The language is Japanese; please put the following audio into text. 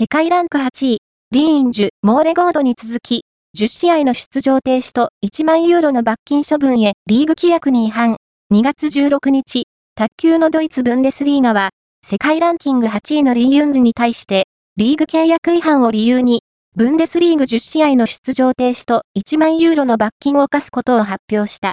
世界ランク8位、リーンジュ、モーレゴードに続き、10試合の出場停止と1万ユーロの罰金処分へリーグ規約に違反。2月16日、卓球のドイツブンデスリーガは、世界ランキング8位のリーユンルに対して、リーグ契約違反を理由に、ブンデスリーグ10試合の出場停止と1万ユーロの罰金を課すことを発表した。